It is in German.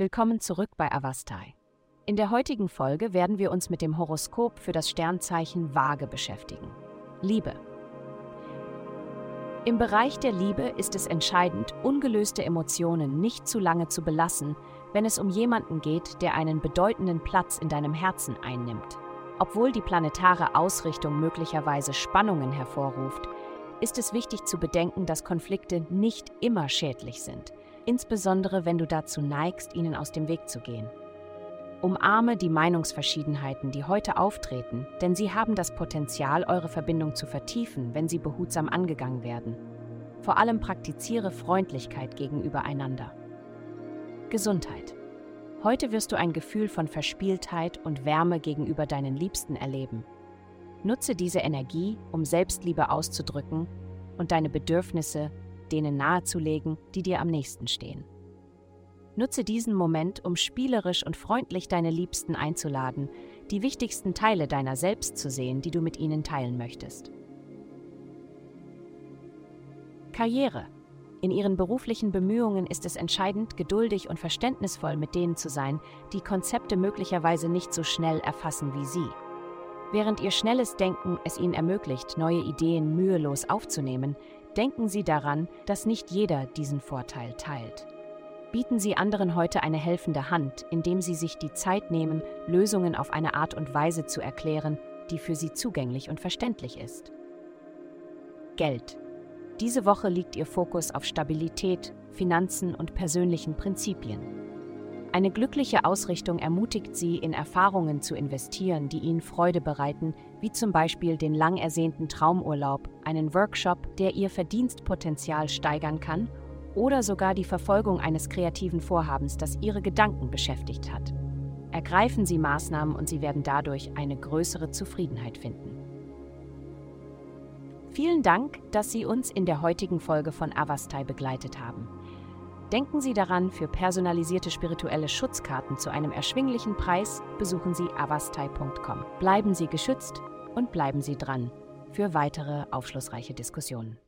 Willkommen zurück bei Avastai. In der heutigen Folge werden wir uns mit dem Horoskop für das Sternzeichen Waage beschäftigen. Liebe. Im Bereich der Liebe ist es entscheidend, ungelöste Emotionen nicht zu lange zu belassen, wenn es um jemanden geht, der einen bedeutenden Platz in deinem Herzen einnimmt. Obwohl die planetare Ausrichtung möglicherweise Spannungen hervorruft, ist es wichtig zu bedenken, dass Konflikte nicht immer schädlich sind, insbesondere wenn du dazu neigst, ihnen aus dem Weg zu gehen. Umarme die Meinungsverschiedenheiten, die heute auftreten, denn sie haben das Potenzial, eure Verbindung zu vertiefen, wenn sie behutsam angegangen werden. Vor allem praktiziere Freundlichkeit gegenüber einander. Gesundheit. Heute wirst du ein Gefühl von Verspieltheit und Wärme gegenüber deinen Liebsten erleben. Nutze diese Energie, um Selbstliebe auszudrücken und deine Bedürfnisse denen nahezulegen, die dir am nächsten stehen. Nutze diesen Moment, um spielerisch und freundlich deine Liebsten einzuladen, die wichtigsten Teile deiner selbst zu sehen, die du mit ihnen teilen möchtest. Karriere. In ihren beruflichen Bemühungen ist es entscheidend, geduldig und verständnisvoll mit denen zu sein, die Konzepte möglicherweise nicht so schnell erfassen wie sie. Während ihr schnelles Denken es ihnen ermöglicht, neue Ideen mühelos aufzunehmen, denken Sie daran, dass nicht jeder diesen Vorteil teilt. Bieten Sie anderen heute eine helfende Hand, indem Sie sich die Zeit nehmen, Lösungen auf eine Art und Weise zu erklären, die für Sie zugänglich und verständlich ist. Geld. Diese Woche liegt Ihr Fokus auf Stabilität, Finanzen und persönlichen Prinzipien. Eine glückliche Ausrichtung ermutigt sie, in Erfahrungen zu investieren, die ihnen Freude bereiten, wie zum Beispiel den lang ersehnten Traumurlaub, einen Workshop, der ihr Verdienstpotenzial steigern kann, oder sogar die Verfolgung eines kreativen Vorhabens, das ihre Gedanken beschäftigt hat. Ergreifen Sie Maßnahmen und Sie werden dadurch eine größere Zufriedenheit finden. Vielen Dank, dass Sie uns in der heutigen Folge von Avastai begleitet haben. Denken Sie daran, für personalisierte spirituelle Schutzkarten zu einem erschwinglichen Preis besuchen Sie avastai.com. Bleiben Sie geschützt und bleiben Sie dran für weitere aufschlussreiche Diskussionen.